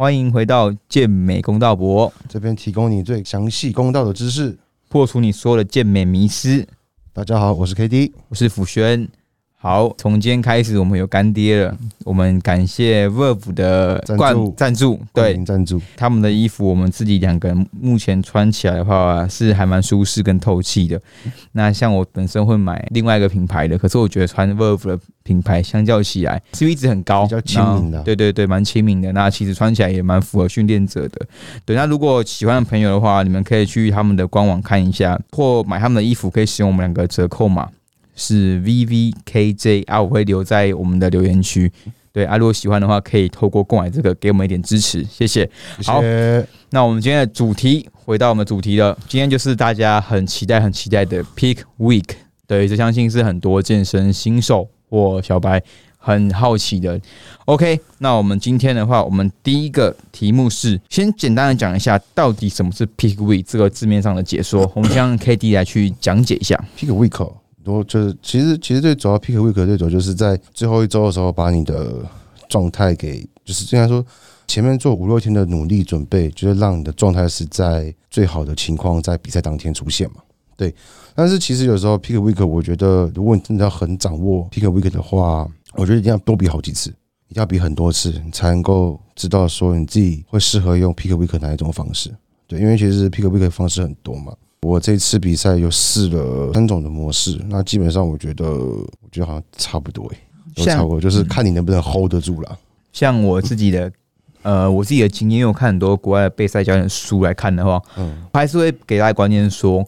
欢迎回到健美公道博，这边提供你最详细公道的知识，破除你所有的健美迷思。大家好，我是 K D，我是辅轩。好，从今天开始，我们有干爹了。我们感谢 Verve 的赞助赞助，对赞助他们的衣服，我们自己两个人目前穿起来的话是还蛮舒适跟透气的。那像我本身会买另外一个品牌的，可是我觉得穿 Verve 的品牌相较起来，CP 值很高，比较亲民的。对对对，蛮亲民的。那其实穿起来也蛮符合训练者的。对，那如果喜欢的朋友的话，你们可以去他们的官网看一下，或买他们的衣服，可以使用我们两个折扣码。是 V V K J 啊，我会留在我们的留言区。对啊，如果喜欢的话，可以透过购买这个给我们一点支持，谢谢。好，那我们今天的主题回到我们主题了。今天就是大家很期待、很期待的 Peak Week。对，这相信是很多健身新手或小白很好奇的。OK，那我们今天的话，我们第一个题目是先简单的讲一下，到底什么是 Peak Week 这个字面上的解说。我们先让 K D 来去讲解一下 Peak Week。多就是其实其实最主要 pick week 最主要就是在最后一周的时候把你的状态给就是虽然说前面做五六天的努力准备，就是让你的状态是在最好的情况在比赛当天出现嘛。对，但是其实有时候 pick week 我觉得如果你真的要很掌握 pick week 的话，我觉得一定要多比好几次，一定要比很多次，你才能够知道说你自己会适合用 pick week 哪一种方式。对，因为其实 pick week 的方式很多嘛。我这次比赛又试了三种的模式，那基本上我觉得，我觉得好像差不多诶，都差不多，就是看你能不能 hold 得住了。像我自己的，呃，我自己的经验，因为我看很多国外的备赛教练书来看的话，嗯，还是会给大家观念说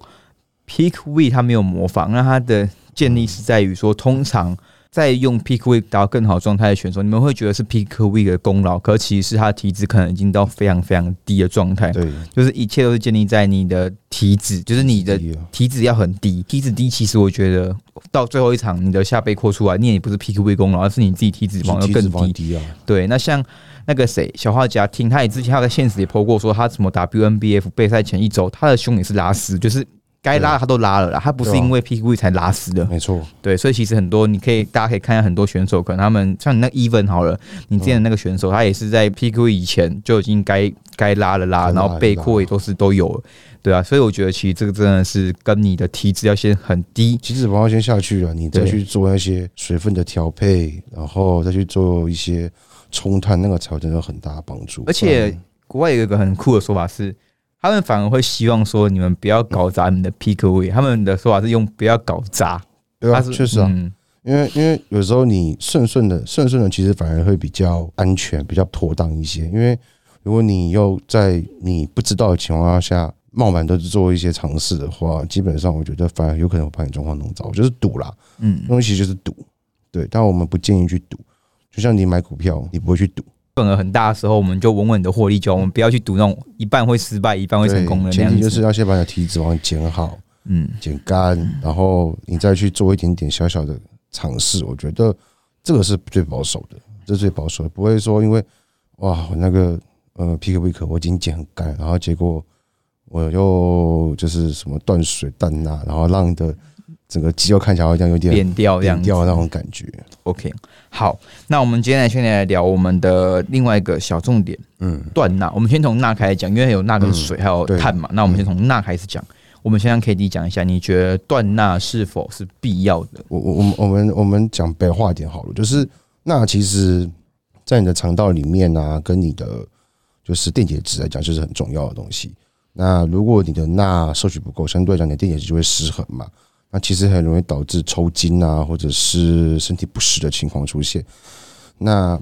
，Peak Week 它没有模仿，那它的建立是在于说，通常。在用 Peak Week 达到更好状态的选手，你们会觉得是 Peak Week 的功劳，可其实是他的体脂可能已经到非常非常低的状态。对，就是一切都是建立在你的体脂，就是你的体脂要很低。体脂低，其实我觉得到最后一场你的下背扩出来，你也不是 Peak Week 功劳，而是你自己体脂肪要更低啊。对，那像那个谁，小画家听，他也之前他在现实也剖过，说他怎么 WNBF 备赛前一周，他的胸也是拉丝，就是。该拉的他都拉了啦，他不是因为 P K 才拉死的，没错。对，所以其实很多你可以，大家可以看一下很多选手，可能他们像你那 Even 好了，你之前那个选手，他也是在 P K 以前就已经该该拉了拉，然后背阔也都是都有，对啊。所以我觉得其实这个真的是跟你的体脂要先很低，体脂肪要先下去了，你再去做那些水分的调配，然后再去做一些冲碳，那个才真的很大的帮助。而且国外有一个很酷的说法是。他们反而会希望说你们不要搞砸你们的 w e 他们的说法是用不要搞砸，对啊，确实啊，因为因为有时候你顺顺的顺顺的，其实反而会比较安全，比较妥当一些。因为如果你又在你不知道的情况下冒满的做一些尝试的话，基本上我觉得反而有可能把你状况弄糟，就是赌啦，嗯，东西就是赌，对，但我们不建议去赌，就像你买股票，你不会去赌。份额很大的时候，我们就稳稳的获利就好。我们不要去赌那种一半会失败、一半会成功的。前提就是要先把你的体脂肪减好，嗯，减干，然后你再去做一点点小小的尝试。我觉得这个是最保守的，这是最保守的，不会说因为哇，我那个呃，P K V 可我已经减很干，然后结果我又就是什么断水断钠，然后让你的。整个肌肉看起来好像有点扁掉，扁掉那种感觉。OK，好，那我们今天来先来聊我们的另外一个小重点，嗯，断钠。我们先从钠开始讲，因为有钠跟水还有碳嘛。那我们先从钠开始讲。我们先让 K D 讲一下，你觉得断钠是否是必要的？我我我们我们我们讲白话一点好了，就是钠其实在你的肠道里面啊，跟你的就是电解质来讲，就是很重要的东西。那如果你的钠摄取不够，相对来讲，你的电解质就会失衡嘛。那其实很容易导致抽筋啊，或者是身体不适的情况出现。那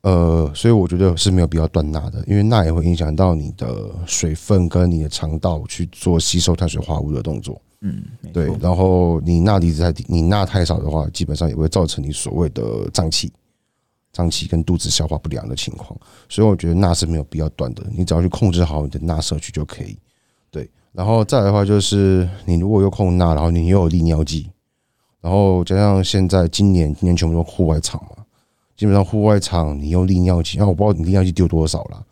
呃，所以我觉得是没有必要断钠的，因为钠也会影响到你的水分跟你的肠道去做吸收碳水化合物的动作。嗯，对。然后你钠离子太低，你钠太少的话，基本上也会造成你所谓的胀气、胀气跟肚子消化不良的情况。所以我觉得钠是没有必要断的，你只要去控制好你的钠摄取就可以。然后再来的话，就是你如果有控钠，然后你又有利尿剂，然后加上现在今年今年全部都户外场嘛，基本上户外场你用利尿剂，那我不知道你利尿剂丢多少了，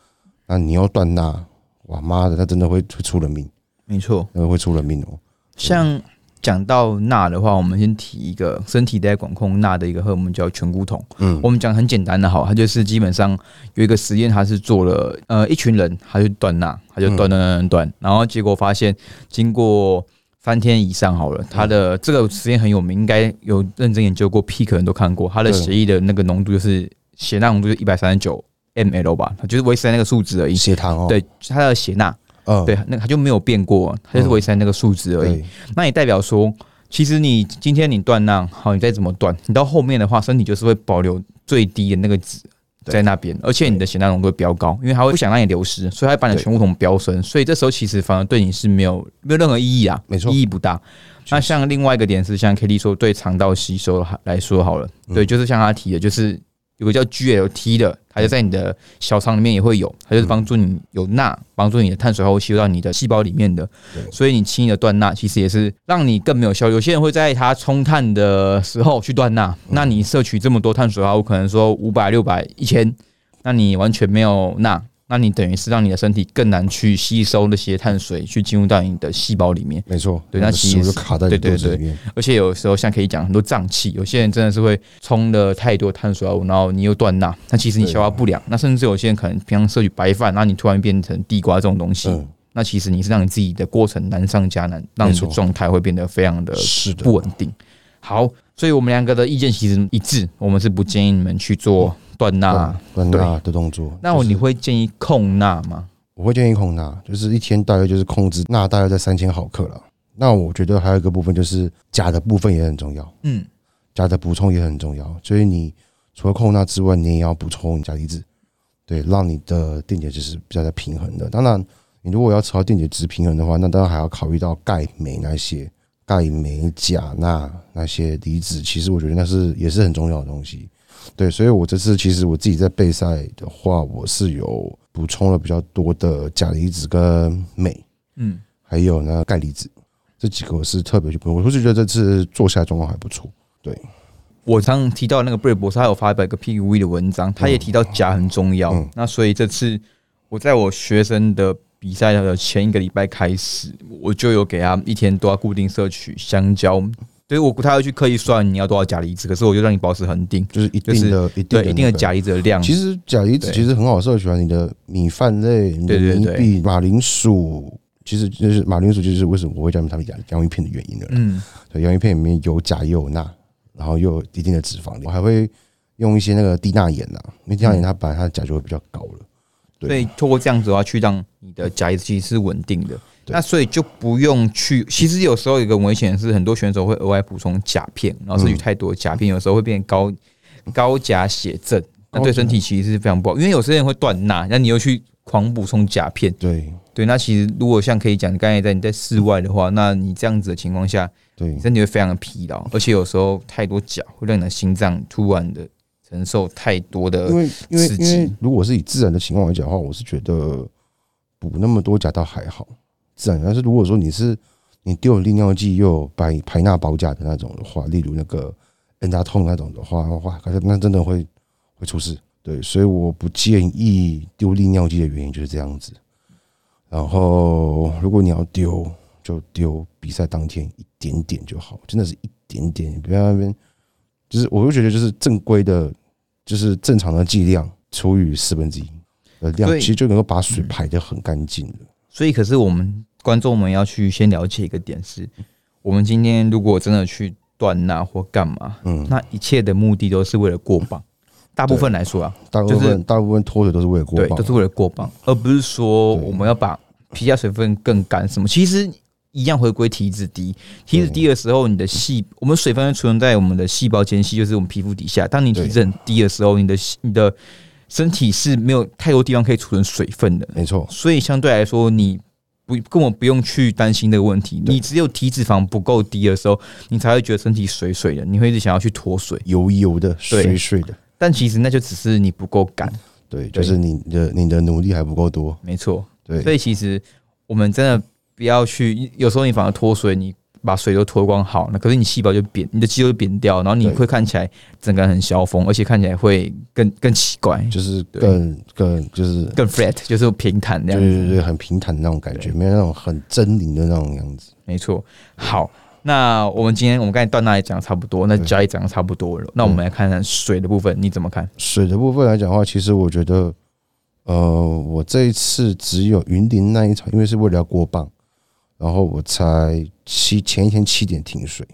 那你要断钠，哇妈的，那真的会会出人命，没错，那会出人命哦。像讲到钠的话，我们先提一个身体在管控钠的一个荷尔蒙叫醛固酮。嗯。我们讲很简单的，好，它就是基本上有一个实验，它是做了呃一群人，他就断钠，他就断断断断断，然后结果发现经过三天以上好了，他的这个实验很有名，应该有认真研究过，P 可能都看过，它的血液的那个浓度就是血钠浓度就一百三十九 ml 吧，它就是维持在那个数值而已。血糖哦，对，它的血钠，嗯，对，那它就没有变过，它就是维持在那个数值而已。对，那也代表说，其实你今天你断浪，好，你再怎么断，你到后面的话，身体就是会保留最低的那个值在那边，而且你的血钠浓度会飙高，因为它会不想让你流失，所以它会把你的对醛固酮飙升，所以这时候其实反而对你是没有没有任何意义啊，没错。意义不大。那像另外一个点是，像 K D 说，对肠道吸收来说好了，嗯。对，就是像他提的，就是有个叫 GLT 的，它就在你的小肠里面也会有，它就是帮助你有钠，帮助你的碳水化合物吸收到你的细胞里面的。所以你轻易的断钠，其实也是让你更没有效率。有些人会在他冲碳的时候去断钠，那你摄取这么多碳水化合物，可能说五百、六百、一千，那你完全没有钠。那你等于是让你的身体更难去吸收那些碳水，去进入到你的细胞里面。没错，对那其实就卡在对对对而且有时候像可以讲很多胀气，有些人真的是会冲了太多碳水化合物，然后你又断钠，那其实你消化不良。那甚至有些人可能平常摄取白饭，那你突然变成地瓜这种东西，嗯，那其实你是让你自己的过程难上加难，让你的状态会变得非常的不，稳定。好，所以我们两个的意见其实一致，我们是不建议你们去做断钠。断钠的动作。那我你会建议控钠吗？我会建议控钠，就是一天大约就是控制钠大约在三千毫克了。那我觉得还有一个部分就是钾的部分也很重要，嗯，钾的补充也很重要。所以你除了控钠之外，你也要补充钾离子，对，让你的电解质是比较在平衡的。当然，你如果要朝电解质平衡的话，那当然还要考虑到钙、镁那些钙、镁、钾、钠那些离子，其实我觉得那是也是很重要的东西。对，所以我这次其实我自己在备赛的话，我是有补充了比较多的钾离子跟镁，嗯，还有呢钙离子这几个我是特别去补充，我是觉得这次做下来状况还不错。对我刚刚提到那个贝尔博士，他有发表一个 PUV 的文章，他也提到钾很重要。嗯那所以这次我在我学生的比赛的前一个礼拜开始，我就有给他一天都要固定摄取香蕉。对我不太会去刻意算你要多少钾离子，可是我就让你保持恒定，就是一定的、一定对的、一定的钾。离子的量。其实钾离子其实很好摄取啊，你的米饭类、你的对对对米币、马铃薯，其实就是马铃薯，就是为什么我会叫他们洋洋芋片的原因了。嗯，对，洋芋片里面有钾也有钠，然后又有一定的脂肪，我还会用一些那个低钠盐呐，因为低钠盐它本来它的钾就会比较高了。对所以透过这样子的话，去让你的钾离子其实是稳定的。对。那所以就不用去，其实有时候有一个危险是，很多选手会额外补充钾片，然后摄取太多钾片，有时候会变高高钾血症，那对身体其实是非常不好。因为有些人会断钠，那你又去狂补充钾片，对。对，那其实如果像可以讲，刚才在你在室外的话，那你这样子的情况下，对。身体会非常的疲劳，而且有时候太多钾会让你的心脏突然的承受太多的因为因为刺因为激。如果是以自然的情况来讲的话，我是觉得补那么多钾倒还好，自然。但是如果说你是你丢了利尿剂又有排排钠保钾的那种的话，例如那个 N 大痛那种的话，哇，可是那真的会会出事。对，所以我不建议丢利尿剂的原因就是这样子。然后如果你要丢，就丢比赛当天一点点就好，真的是一点点，你不要在那边。就是我就觉得就是正规的，就是正常的剂量除以四分之一的量，其实就能够把水排得很干净了。所以，可是我们观众们要去先了解一个点是，我们今天如果真的去断钠或干嘛，嗯，那一切的目的都是为了过磅。大部分来说啊，大部就是分大部分脱水都是为了过对，磅都，是为了过磅，而不是说我们要把皮下水分更干什么。其实一样回归体脂低，体脂低的时候，你的细我们水分会存在我们的细胞间隙，就是我们皮肤底下。当你体脂很低的时候，你的你的身体是没有太多地方可以储存水分的，没错，所以相对来说，你不根本不用去担心这个问题。你只有体脂肪不够低的时候，你才会觉得身体水水的，你会一直想要去脱水。油油的、水水的，但其实那就只是你不够干，对，就是你的你的努力还不够多，没错。对，所以其实我们真的不要去，有时候你反而脱水，你把水都脱光好，那可是你细胞就扁，你的肌肉就扁掉，然后你会看起来整个人很消风，而且看起来会更更奇怪，就是更更就是更 flat，就是平坦那样子。对对对，很平坦的那种感觉，没有那种很狰狞的那种样子。没错。好，那我们今天我们刚才段那也讲的差不多，那对脚也讲的差不多了。那我们来看看水的部分，你怎么看？水的部分来讲的话，其实我觉得，呃，我这一次只有云林那一场，因为是为了要过磅，然后我才七前一天七点停水，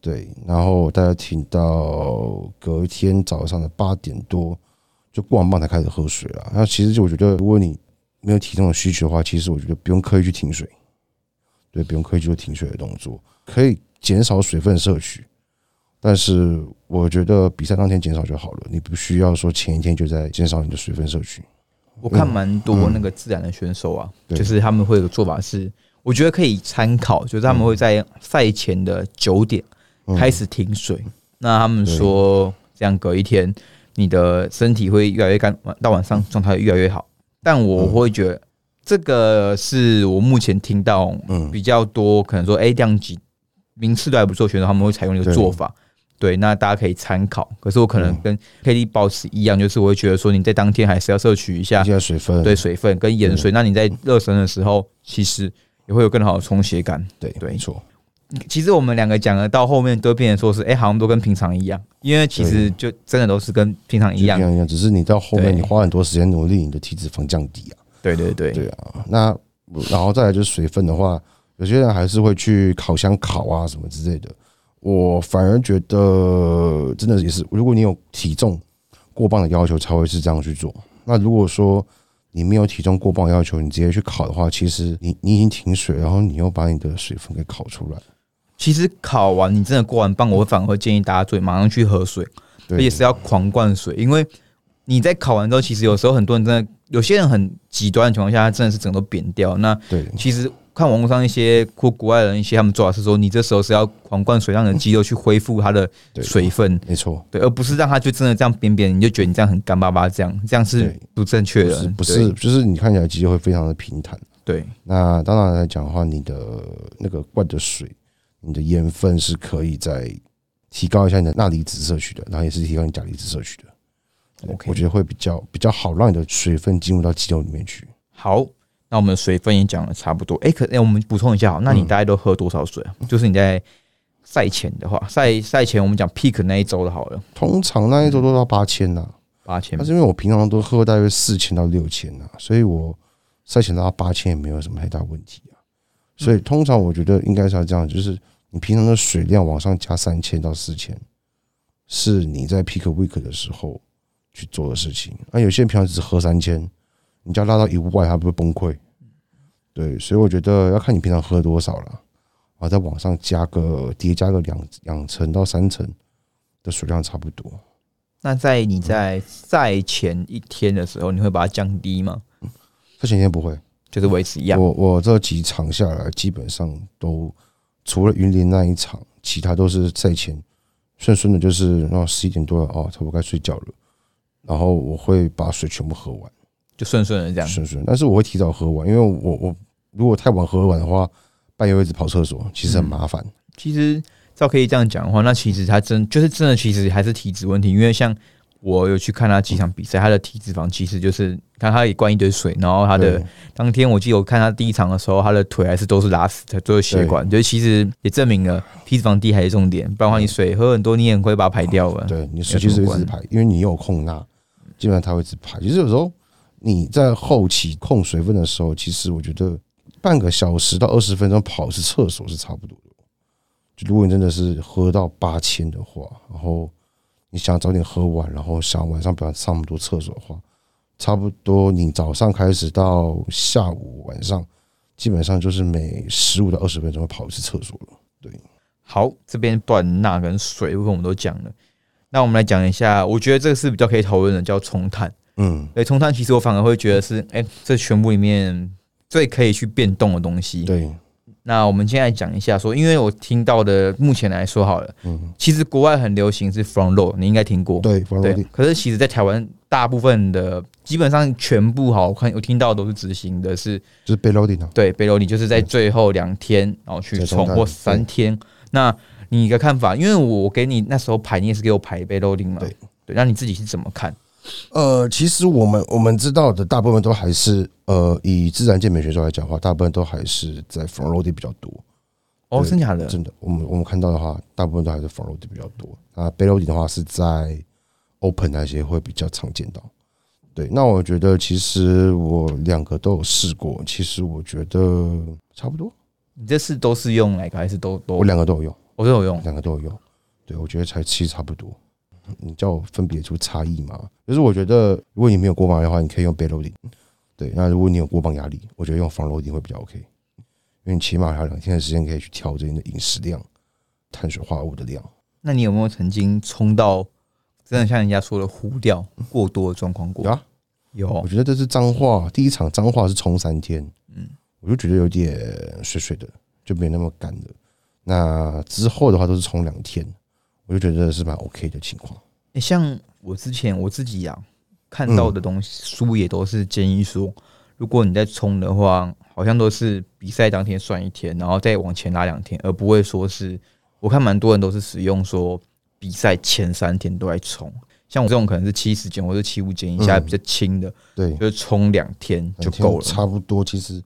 对，然后大家停到隔天早上的八点多就过完磅才开始喝水了。那其实就我觉得，如果你没有体重的需求的话，其实我觉得不用刻意去停水，对，不用刻意去做停水的动作，可以减少水分摄取。但是我觉得比赛当天减少就好了，你不需要说前一天就在减少你的水分摄取。我看蛮多那个自然的选手啊，对就是他们会有个做法是，我觉得可以参考，就是他们会在赛前的九点嗯开始停水。那他们说，这样隔一天，你的身体会越来越干，到晚上状态越来越好。但我会觉得，这个是我目前听到嗯比较多，可能说，哎，量级名次都还不错选手，他们会采用一个做法。对，那大家可以参考。可是我可能跟 KD 保持一样，就是我会觉得说，你在当天还是要摄取一下水分，对水分跟盐水。那你在热身的时候，其实也会有更好的充血感。对对没错，其实我们两个讲的到后面都变成说是，哎、好像都跟平常一样，因为其实就真的都是跟平常一样就。一样，只是你到后面你花很多时间努力，你的体脂肪降低啊。对对对，对啊，那然后再来就是水分的话，有些人还是会去烤箱烤啊什么之类的。我反而觉得真的也是，如果你有体重过磅的要求，才会是这样去做。那如果说你没有体重过磅要求，你直接去烤的话，其实你你已经停水，然后你又把你的水分给烤出来，其实烤完你真的过完磅，我反而会建议大家最马上去喝水，而且是要狂灌水，因为你在烤完之后，其实有时候很多人真的，有些人很极端的情况下，他真的是整个都扁掉。那对其实看网络上一些或国外人一些他们做法是说，你这时候是要狂灌水，让你的肌肉去恢复它的水分，没错，对，而不是让它就真的这样扁扁，你就觉得你这样很干巴巴，这样这样是不正确的不是，就是你看起来肌肉会非常的平坦。对那当然来讲的话，你的那个灌的水，你的盐分是可以再提高一下你的钠离子摄取的，然后也是提高你钾离子摄取的。OK 我觉得会比较比较好，让你的水分进入到肌肉里面去。好。那我们水分也讲的差不多，哎、可哎、我们补充一下好，那你嗯大概都喝多少水啊？就是你在赛前的话，赛赛前我们讲 peak 那一周的好了，通常那一周都到八千呐，八千但是因为我平常都喝大约四千到六千呐，所以我赛前到八千也没有什么太大问题啊。所以通常我觉得应该是要这样，就是你平常的水量往上加三千到四千，是你在 peak week 的时候去做的事情。那有些人平常只喝三千，你就要拉到一万，他不会崩溃。对，所以我觉得要看你平常喝多少了，然后再往上加个叠加个两两层到三层的水量差不多。那在你在赛前一天的时候，你会把它降低吗？赛前一天不会，就是维持一样。我我这几场下来，基本上都除了云林那一场，其他都是赛前顺顺的，就是然后十一点多了哦，差不多该睡觉了，然后我会把水全部喝完，就顺顺的这样。顺顺。但是我会提早喝完，因为我我如果太晚喝完的话，半夜会一直跑厕所，其实很麻烦。其实照可以这样讲的话，那其实他真就是真的，其实还是体脂问题。因为像我有去看他几场比赛，他的体脂肪其实就是看他也灌一堆水，然后他的对当天我记得我看他第一场的时候，他的腿还是都是拉死的，都是血管，就是其实也证明了体脂肪低还是重点，不然的话你水喝很多，你也很会把它排掉了。对你水其实会一直排，因为你有空钠，基本上它会一直排。其实有时候你在后期控水分的时候，其实我觉得半个小时到二十分钟跑一次厕所是差不多的。就如果你真的是喝到八千的话，然后你想早点喝完，然后想晚上不要上那么多厕所的话，差不多你早上开始到下午晚上，基本上就是每十五到二十分钟跑一次厕所了。对，好，这边断钠跟水部分我们都讲了，那我们来讲一下，我觉得这个是比较可以讨论的，叫冲碳。嗯，对，冲碳其实我反而会觉得是，哎、这全部里面最可以去变动的东西。对，那我们现在讲一下说，因为我听到的目前来说好了，嗯，其实国外很流行是 front row，你应该听过。对，防对可是其实，在台湾大部分的基本上全部好，我看我听到都是执行的是就是背 loading 啊。对背篓里，就是在最后两天然后去再冲或三天。那你的看法？因为我给你那时候排，你也是给我排背篓嘛？对对，那你自己是怎么看？呃，其实我们我们知道的大部分都还是呃，以自然健美选手来讲的话，大部分都还是在 front loading 比较多。哦，真假的？真的，我们我们看到的话，大部分都还是 front loading 比较多。那 back loading 的话是在 open 那些会比较常见到。对，那我觉得其实我两个都有试过，其实我觉得差不多，你这次都是用哪个？还是都都我两个都有用，我都有用？两个都有用。对，我觉得才其实差不多。你叫我分别出差异嘛？就是我觉得，如果你没有过磅的话，你可以用 back loading。对，那如果你有过磅压力，我觉得用 front loading 会比较 OK，因为你起码还有两天的时间可以去调整你的饮食量、碳水化合物的量。那你有没有曾经冲到真的像人家说的糊掉过多的状况过？有啊，有我觉得这是脏话，第一场脏话是冲三天，嗯，我就觉得有点水水的，就没那么干了。那之后的话都是冲两天，我就觉得是蛮 OK 的情况。欸像我之前我自己啊看到的东西，书也都是建议说，如果你在冲的话，好像都是比赛当天算一天，然后再往前拉两天，而不会说是我看蛮多人都是使用说比赛前三天都在冲。像我这种可能是七十减或者七五减以下嗯比较轻的，对，就是冲两天就够了。差不多。其实，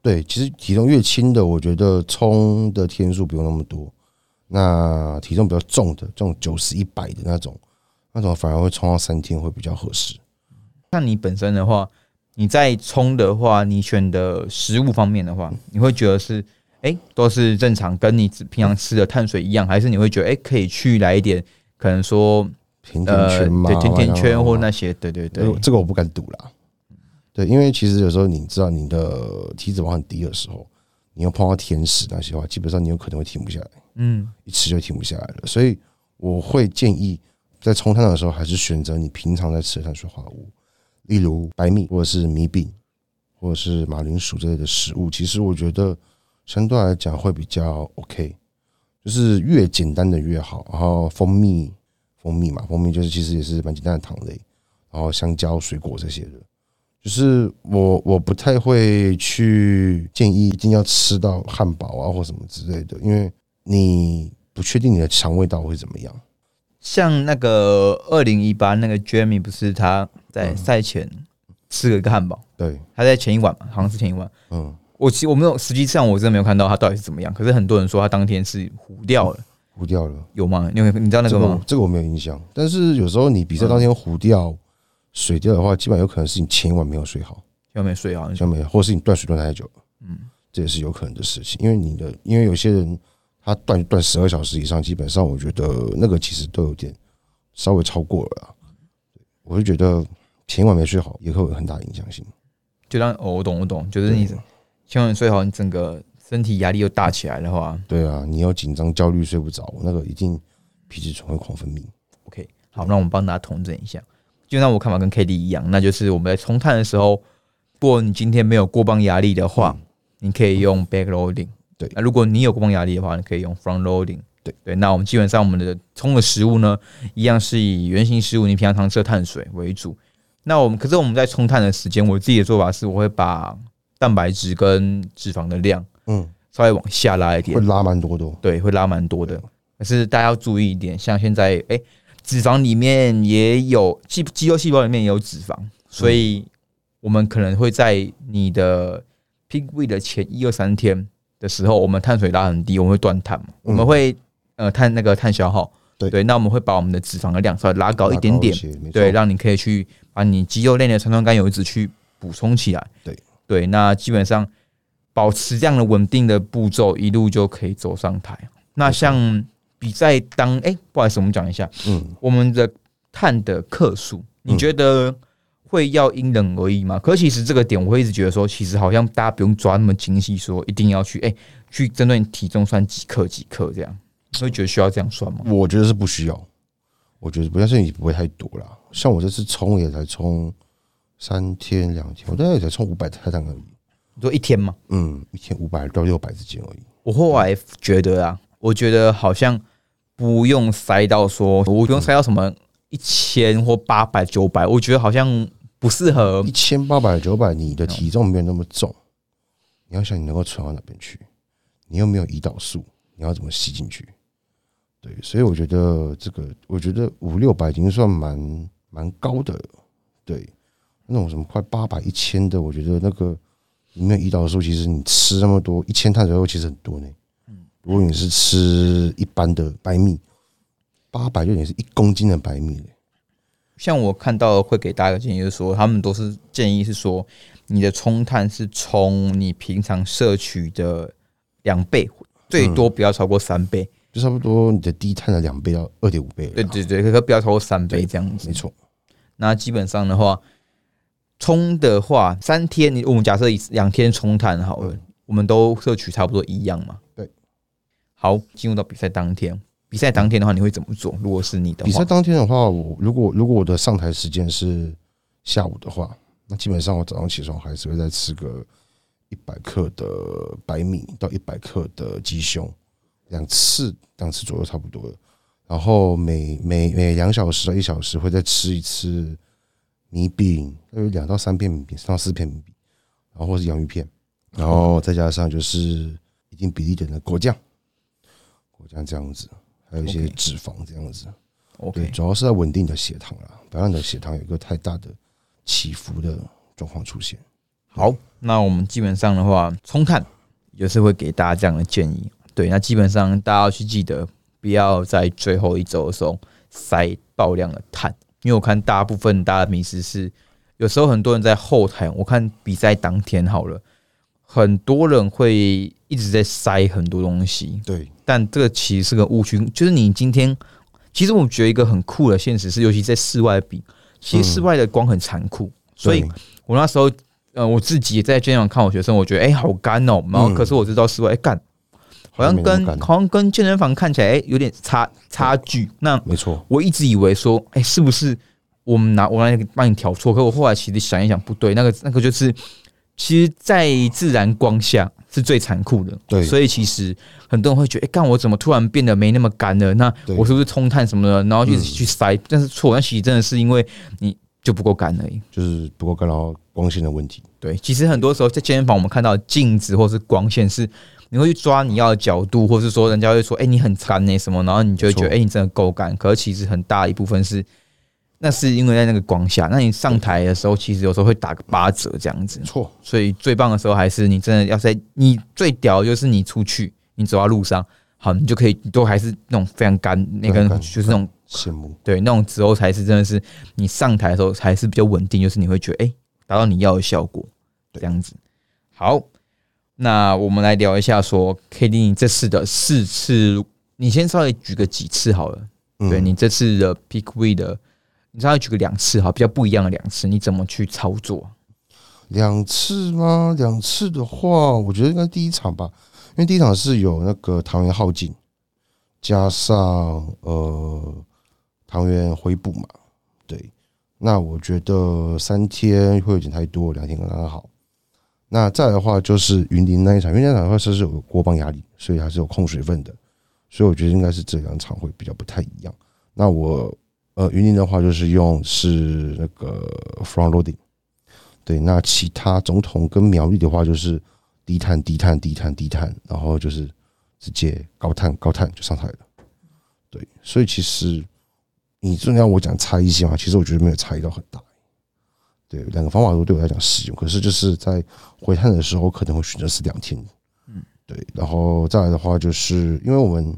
对，其实体重越轻的，我觉得冲的天数不用那么多。那体重比较重的，这种九十一百的那种，那种反而会冲到三天会比较合适。那你本身的话，你在冲的话，你选的食物方面的话，你会觉得是哎、诶都是正常，跟你平常吃的碳水一样，还是你会觉得哎、诶可以去来一点，可能说甜甜呃圈嘛，对甜甜圈或那些，对对对这，个这个我不敢赌啦。对，因为其实有时候你知道你的体脂肪很低的时候，你要碰到甜食那些话，基本上你有可能会停不下来，嗯，一吃就停不下来了。所以我会建议在冲碳的时候，还是选择你平常在吃的碳水化合物，例如白米或者是米饼或者是马铃薯之类的食物。其实我觉得相对来讲会比较 OK，就是越简单的越好。然后蜂蜜，蜂蜜嘛，蜂蜜就是其实也是蛮简单的糖类。然后香蕉、水果这些的，就是我我不太会去建议一定要吃到汉堡啊或什么之类的，因为你不确定你的肠胃道会怎么样。像那个二零一八那个 Jamie 不是他在嗯赛前吃了一个汉堡，对，他在前一晚嘛，好像是前一晚，嗯，我其实我没有，实际上我真的没有看到他到底是怎么样，可是很多人说他当天是糊掉了，糊掉了。有吗？你有你知道那这个吗？个我这个我没有印象，但是有时候你比赛当天糊掉、水掉的话，基本上有可能是你前一晚没有睡好，前晚没睡好？前没有，或是你断水断太久了，嗯，这也是有可能的事情。因为你的，因为有些人他断断十二小时以上，基本上我觉得那个其实都有点稍微超过了啦。我就觉得前一晚没睡好，也会有很大影响性。就当哦，我懂我懂，就是你对千万睡好，你整个身体压力又大起来的话对啊，你要紧张、焦虑、睡不着，那个一定皮质醇会狂分泌。，OK，好，那我们帮大家统整一下。就像我看法跟 K D 一样，那就是我们在冲碳的时候，如果你今天没有过磅压力的话，你可以用 back loading。对那如果你有过磅压力的话，你可以用 front loading。对对，那我们基本上我们的冲的食物呢，一样是以圆形食物，你平常常吃的碳水为主。那我们可是我们在冲碳的时间，我自己的做法是，我会把蛋白质跟脂肪的量嗯，稍微往下拉一点会，拉蛮多的哦。对，会拉蛮多的。可是大家要注意一点，像现在，哎、脂肪里面也有肌肌肉细胞里面也有脂肪，所以我们可能会在你的 peak week 的前一二三天的时候，我们碳水拉很低，我们会断碳嘛，我们会呃碳那个碳消耗，对。对，那我们会把我们的脂肪的量稍微拉高一点点，对，让你可以去把你肌肉内的三酸甘油脂去补充起来。对。对，那基本上保持这样的稳定的步骤，一路就可以走上台。那像比在当哎、不好意思，我们讲一下嗯，我们的碳的克数，你觉得会要因人而异吗？可其实这个点，我会一直觉得说，其实好像大家不用抓那么精细，说一定要去哎、去针对你体重算几克几克这样，你会觉得需要这样算吗？我觉得是不需要，我觉得不要是你不会太多啦。像我这次冲也才冲三天两天，我大概也才冲五百泰坦而已。你说一天吗？嗯，一天五百到六百之间而已。我后来觉得啊，我觉得好像不用塞到说，我不用塞到什么一千或八百九百，我觉得好像不适合一。千八百九百，你的体重没有那么重，你要想你能够存到哪边去，你又没有胰岛素，你要怎么吸进去？对，所以我觉得这个，我觉得五六百已经算蛮蛮高的了。对，那种什么快八百、一千的，我觉得那个里面胰岛素，其实你吃那么多，一千碳水化合物其实很多呢。如果你是吃一般的白米，八百就等于是一公斤的白米嘞。像我看到会给大家一个建议，就是说他们都是建议是说，你的冲碳是冲你平常摄取的两倍，最多不要超过三倍。就差不多你的低碳的两倍到二点五倍。对对对，可可不要超过三倍这样子。没错。那基本上的话，冲的话，三天你我们假设以两天冲碳好了，我们都摄取差不多一样嘛。对。好，进入到比赛当天，比赛当天的话，你会怎么做？如果是你的比赛当天的话，我如果如果我的上台时间是下午的话，那基本上我早上起床还是会再吃个一百克的白米到一百克的鸡胸。两次，两次左右差不多。然后每每每两小时到一小时会再吃一次米饼，有两到三片米饼，三到四片米饼，然后或是洋芋片，然后再加上就是一定比例点的果酱，果酱这样子，还有一些脂肪这样子。OK，主要是在稳定的血糖啦，不让你的血糖有一个太大的起伏的状况出现。好，那我们基本上的话，冲碳也是会给大家这样的建议。对，那基本上大家要去记得，不要在最后一周的时候塞爆量的碳，因为我看大部分大家的迷思是，有时候很多人在后台，我看比赛当天好了，很多人会一直在塞很多东西。对，但这个其实是个误区，就是你今天，其实我觉得一个很酷的现实是，尤其在室外比，其实室外的光很残酷，所以我那时候，呃，我自己也在健身房看我学生，我觉得哎好干哦，然后可是我知道室外干。好像跟好像跟健身房看起来哎有点差差距。那没错，我一直以为说哎是不是我们拿我来帮你调错？可我后来其实想一想不对，那个那个就是其实，在自然光下是最残酷的。对，所以其实很多人会觉得哎，干我怎么突然变得没那么干了？那我是不是冲碳什么的？然后一直去塞，但是错，那其实真的是因为你就不够干而已，就是不够干，然后光线的问题。对，其实很多时候在健身房我们看到镜子或是光线是。你会去抓你要的角度，或是说人家会说：“哎，你很干那什么？”然后你就会觉得：“哎，你真的够干。”可是其实很大一部分是，那是因为在那个光下。那你上台的时候，其实有时候会打个八折这样子。错。所以最棒的时候还是你真的要在你最屌，就是你出去，你走到路上，好，你就可以都还是那种非常干，那个就是那种羡慕。对，那种时候才是真的是你上台的时候才是比较稳定，就是你会觉得哎，达到你要的效果这样子。好。那我们来聊一下，说 K D 你这次的四次，你先稍微举个几次好了。对你这次的 Pick e 的，你稍微举个两次哈，比较不一样的两次，你怎么去操作？两次吗？两次的话，我觉得应该第一场吧，因为第一场是有那个糖原耗尽，加上呃糖原回补嘛。对，那我觉得三天会有点太多，两天刚刚好。那再的话就是云林那一场，云林那场的话是是有国邦压力，所以还是有控水分的，所以我觉得应该是这两场会比较不太一样。那我呃云林的话就是用是那个 front loading，对，那其他总统跟苗栗的话就是低碳低碳低碳低碳，然后就是直接高碳高碳就上台了。对，所以其实你真的要我讲差异性啊，其实我觉得没有差异到很大。对，两个方法都对我来讲适用，可是就是在回探的时候可能会选择是两天，嗯，对，然后再来的话，就是因为我们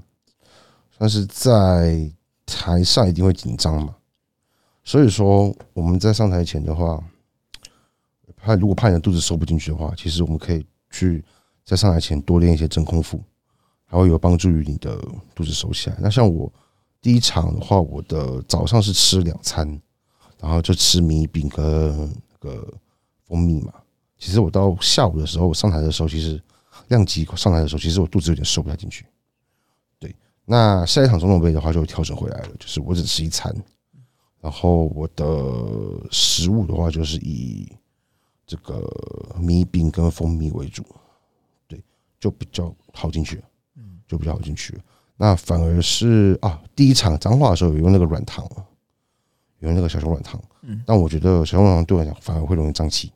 算是在台上一定会紧张嘛，所以说我们在上台前的话，怕如果怕你的肚子收不进去的话，其实我们可以去在上台前多练一些真空腹，还会有帮助于你的肚子收起来。那像我第一场的话，我的早上是吃两餐。然后就吃米饼跟那个蜂蜜嘛。其实我到下午的时候我上台的时候，其实量级上台的时候，其实我肚子有点收不太进去。对，那下一场总统杯的话就调整回来了，就是我只吃一餐，然后我的食物的话就是以这个米饼跟蜂蜜为主，对，就比较好进去，嗯，就比较好进去。那反而是啊，第一场脏话的时候有用那个软糖。有用那个小熊软糖，嗯，但我觉得小熊软糖对我来讲反而会容易胀气，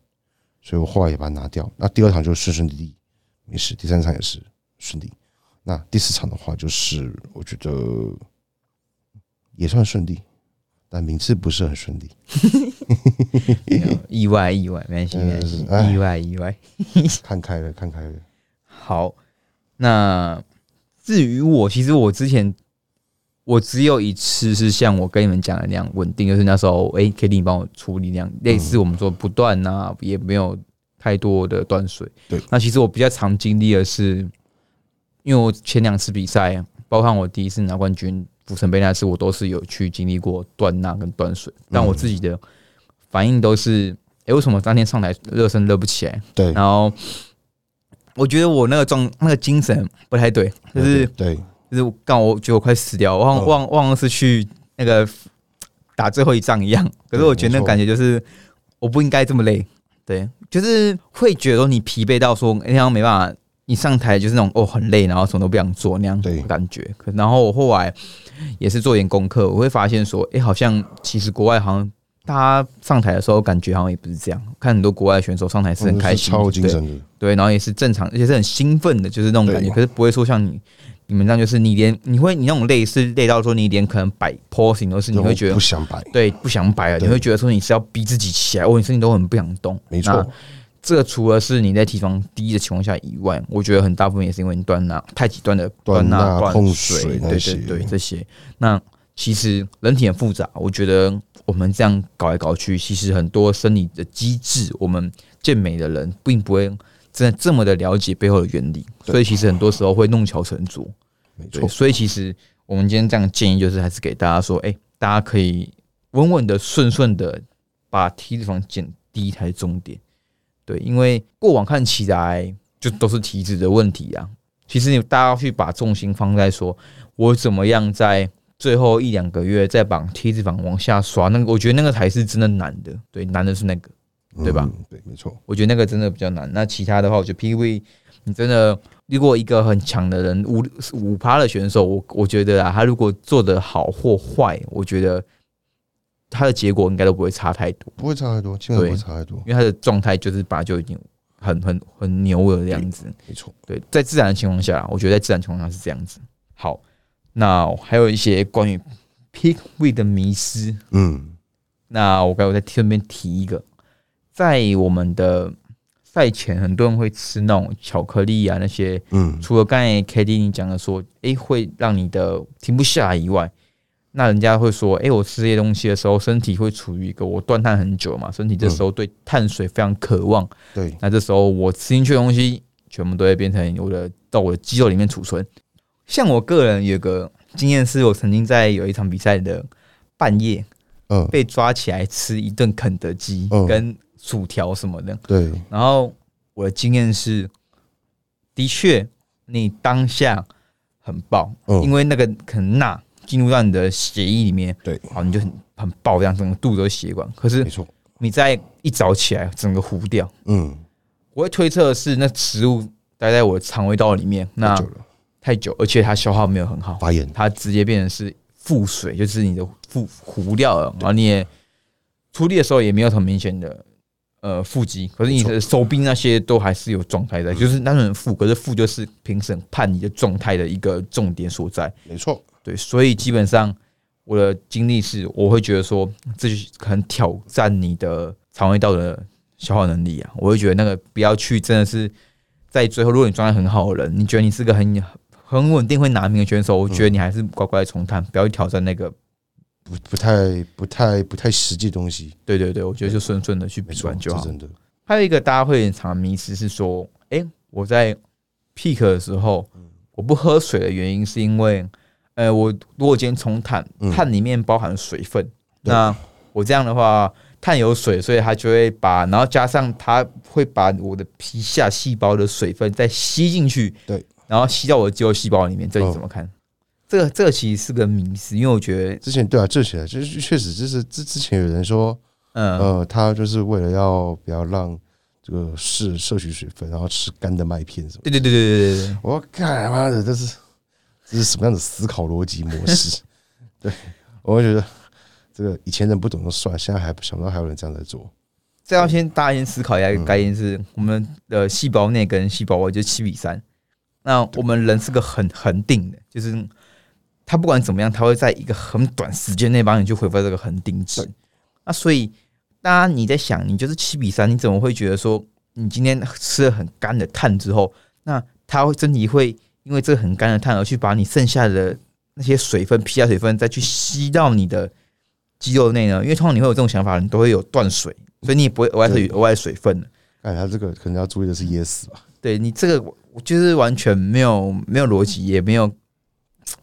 所以我后来也把它拿掉。那第二场就顺顺利利，没事。第三场也是顺利。那第四场的话，就是我觉得也算顺利，但名次不是很顺利。意外，意外，没关系，没关系，意外，意外。看开了，看开了。好，那至于我，其实我之前我只有一次是像我跟你们讲的那样稳定，就是那时候哎、可以你帮我处理那样，类似我们说不断啊，也没有太多的断水。对，那其实我比较常经历的是，因为我前两次比赛，包括我第一次拿冠军釜城杯那次，我都是有去经历过断钠跟断水，但我自己的反应都是，哎、为什么当天上台热身热不起来？对，然后我觉得我那个状那个精神不太对，就是对，就是刚我觉得我快死掉，忘嗯。忘忘了是去那个打最后一仗一样。可是我觉得那感觉就是我不应该这么累，对，就是会觉得你疲惫到说那样没办法，你上台就是那种哦很累，然后什么都不想做那样的感觉。可然后我后来也是做点功课，我会发现说，哎、好像其实国外好像。大家上台的时候感觉好像也不是这样，看很多国外的选手上台是很开心，超精对神的，对，然后也是正常，而且是很兴奋的，就是那种感觉。可是不会说像你你们这样，就是你连你会你那种累是累到说你连可能摆 posing 都是你会觉得不想摆，对不想摆了，你会觉得说你是要逼自己起来，哦，你身体都很不想动。没错那，这个除了是你在体重低的情况下以外，我觉得很大部分也是因为你断钠、太极端的断钠钠、断碰水，水对对对，这些。那其实人体很复杂，我觉得我们这样搞来搞去，其实很多生理的机制，我们健美的人并不会真的这么的了解背后的原理，所以其实很多时候会弄巧成拙。没错，所以其实我们今天这样建议，就是还是给大家说，哎、大家可以稳稳的、顺顺的把体脂肪减低才是重点。对，因为过往看起来就都是体脂的问题啊。其实你大家要去把重心放在说，我怎么样在最后一两个月再把体脂肪往下刷，那个我觉得那个才是真的难的。对，难的是那个。对吧嗯？对，没错，我觉得那个真的比较难。那其他的话，我觉得 PV 你真的如果一个很强的人五五趴的选手，我我觉得啊，他如果做的好或坏，我觉得他的结果应该都不会差太多，不会差太多，基本上不会差太多，因为他的状态就是本来就已经很很很牛了这样子。没错，对，在自然的情况下，我觉得在自然情况下是这样子。好，那还有一些关于 pick weight 的迷失，嗯，那我刚才再顺便提一个，在我们的赛前，很多人会吃那种巧克力啊，那些嗯，除了刚才 K D 你讲的说，诶、会让你的停不下来以外，那人家会说，诶、我吃这些东西的时候，身体会处于一个我断碳很久嘛，身体这时候对碳水非常渴望，对，那这时候我吃进去的东西，全部都会变成我的到我的肌肉里面储存。像我个人有个经验是，我曾经在有一场比赛的半夜，嗯，被抓起来吃一顿肯德基嗯。跟薯条什么的。对，然后我的经验是，的确你当下很爆，嗯。因为那个可能钠进入到你的血液里面，对，好你就很很爆，这样整个肚子都血管。可是没错，你在一早起来，整个糊掉。嗯，我会推测是那食物待在我的肠胃道里面，那太久了，太久，而且它消化没有很好，发炎，它直接变成是腹水，就是你的腹糊掉了，然后你也出力的时候也没有很明显的呃腹肌，可是你的手臂那些都还是有状态在，就是那种腹，可是腹就是评审判你的状态的一个重点所在。没错，对，所以基本上我的经历是，我会觉得说，这就是很挑战你的肠胃道的消化能力啊。我会觉得那个不要去，真的是在最后，如果你状态很好的人，你觉得你是个很很稳定会拿名的选手，我觉得你还是乖乖地重探，不要去挑战那个。不不太不太不太实际的东西，对对对，我觉得就顺顺的去比完，就好。这真的，还有一个大家会很常迷失是说，哎、我在 peak 的时候，我不喝水的原因是因为，呃，我如果今天冲碳，嗯碳里面包含水分，对那我这样的话，碳有水，所以它就会把，然后加上它会把我的皮下细胞的水分再吸进去，对，然后吸到我的肌肉细胞里面，这你嗯怎么看？这个这个其实是个迷思，因为我觉得，之前对啊，这起来就是确实就是之之前有人说，嗯，呃，他就是为了要不要让这个是摄取水分，然后吃干的麦片什么。对对对对对对对，我干妈的，这是这是什么样的思考逻辑模式？对，我会觉得这个以前人不懂就算，现在还想不到还有人这样在做。这要先大家先思考一下一嗯个概念是，我们的细胞内跟细胞外就是七比三。那我们人是个很恒定的，就是他不管怎么样，他会在一个很短时间内帮你去回复到这个恒定值。那所以，大家你在想，你就是七比三，你怎么会觉得说，你今天吃了很干的碳之后，那它会身体会因为这个很干的碳而去把你剩下的那些水分、皮下水分再去吸到你的肌肉内呢？因为通常你会有这种想法，你都会有断水，所以你也不会额外有额外水分的。哎，他这个可能要注意的是噎死吧？对你这个我就是完全没有没有逻辑，也没有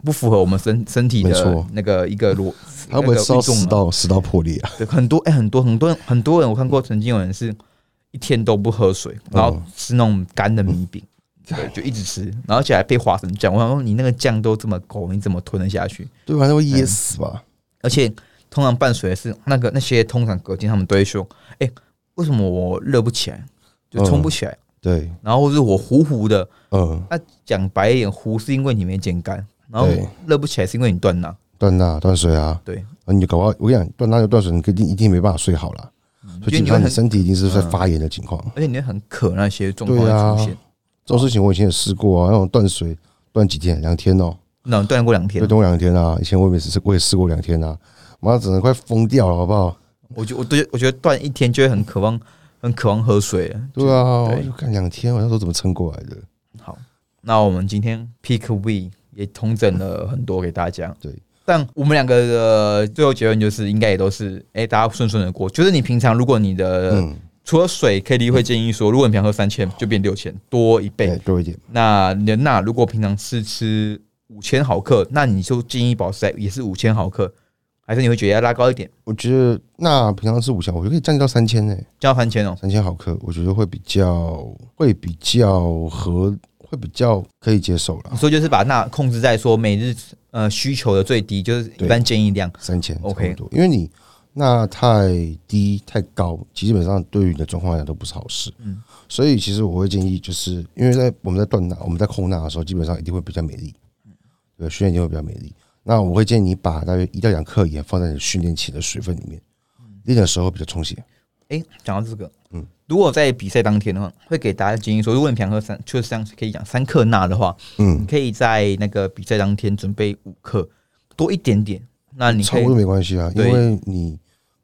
不符合我们身身体的那个一个逻。他会不会烧那个运动啊死到死到破裂啊？对，很多哎、很多很多人很多人，我看过，曾经有人是一天都不喝水，然后嗯吃那种干的米饼，对，就一直吃，然后而且还配花生酱。我想说，你那个酱都这么勾，你怎么吞得下去？对反正会噎死吧？而且通常伴随的是那个那些通常隔天他们都会说，哎、为什么我热不起来，就冲不起来，对，然后或是我糊糊的。嗯，那讲白一点，糊是因为你没煎干，然后热不起来是因为你断钠。断钠断水啊，对，啊，你搞不好我跟你讲，断钠就断水，你肯定一定没办法睡好了，所以你因为你身体已经是在发炎的情况。而且你会很渴，那些状况出现。这种事情我以前也试过啊，那种断水断几天，两天哦，那种断过两天对，，断过两天啊。以前我也是，我也试过两天啊，妈整个快疯掉了，好不好？我觉我对我觉得断一天就会很渴望，很渴望喝水了。对啊，对我就看两天，我那时候怎么撑过来的？好，那我们今天 Pick We 也统整了很多给大家。对，但我们两个的最后结论就是，应该也都是，哎、大家顺顺的过。就是你平常如果你的、嗯，除了水，K D 会建议说，如果你平常喝三千，就变六千，多一倍。对，多一点，那你的钠如果平常是吃五千毫克，那你就建议保持在也是五千毫克，还是你会觉得要拉高一点，我觉得那平常吃五千，我觉得可以降低到三千呢，降到三千哦？三千毫克，我觉得会比较会比较合，会比较可以接受了，所以就是把钠控制在说每日呃需求的最低，就是一般建议量。三千 OK，因为你那太低太高，基本上对于你的状况来讲都不是好事。嗯，所以其实我会建议，就是因为在我们在断钠、我们在控钠的时候，基本上一定会比较美丽，对，训练一定会比较美丽。那我会建议你把大约一到两克盐放在你训练前的水分里面，练的时候会比较充血。哎，讲到这个，嗯嗯，如果在比赛当天的话，会给大家建议说，如果你平常喝三，就是像可以讲三克钠的话，嗯你，可以在那个比赛当天准备五克，多一点点。那你可以超过，没关系啊，因为你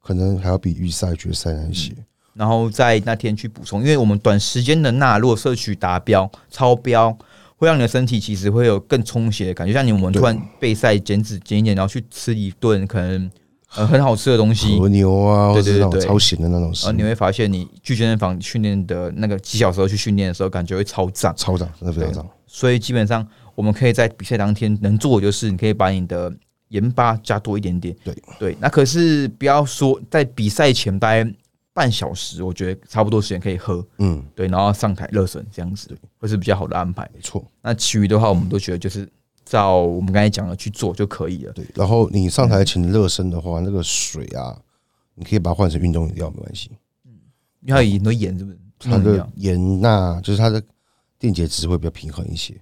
可能还要比预赛、决赛那些。然后在那天去补充，因为我们短时间的钠如果摄取达标、超标，会让你的身体其实会有更充血的感觉。像你我们突然备赛减脂减一点，然后去吃一顿可能呃很好吃的东西，和牛啊，或对对者是那种对超咸的那种食物，然后你会发现你去健身房训练的那个几小时后去训练的时候，感觉会超胀。超涨，真的非常涨。所以基本上我们可以在比赛当天能做的就是，你可以把你的盐巴加多一点点。对对，那可是不要说在比赛前大概半小时，我觉得差不多时间可以喝。嗯，对，然后上台热身这样子，会是比较好的安排。没错。那其余的话，我们都觉得就是照我们刚才讲的去做就可以了。对，然后你上台前热身的话，那个水啊，你可以把它换成运动饮料，没关系。因为它有很多盐，是不是？它的盐钠就是它的电解质会比较平衡一些，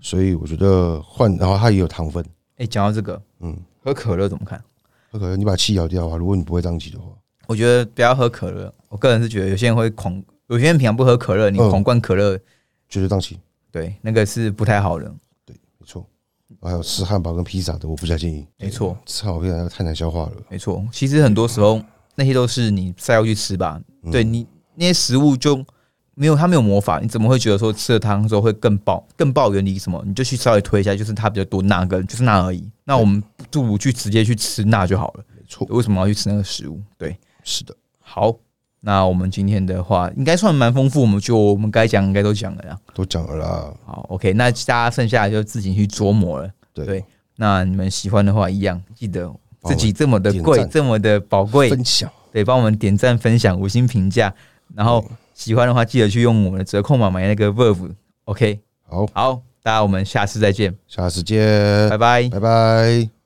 所以我觉得换，然后它也有糖分，哎，讲到这个，嗯，喝可乐怎么看？喝可乐你把气咬掉啊，如果你不会胀气的话，我觉得不要喝可乐。我个人是觉得有些人会狂，有些人平常不喝可乐，你嗯狂灌可乐，绝对胀气，对，那个是不太好的。对没错。还有吃汉堡跟披萨的，我不太建议。没错，吃汉堡披萨太难消化了。没错，其实很多时候那些都是你赛后去吃吧，嗯对你那些食物就没有它没有魔法，你怎么会觉得说吃了汤之后会更爆？更爆原理什么？你就去稍微推一下，就是它比较多钠跟就是钠而已。那我们不如去直接去吃钠就好了。没错，为什么要去吃那个食物？对，是的，好，那我们今天的话应该算蛮丰富，我们就我们该讲应该都讲了呀。都讲了啦。好，OK，那大家剩下的就自己去琢磨了。对，对那你们喜欢的话，一样记得自己这么的贵，这么的宝贵，分享对，帮我们点赞、分享、五星评价，然后喜欢的话，记得去用我们的折扣码买那个 Verve。OK，好，好，大家我们下次再见，下次见拜，拜。拜拜。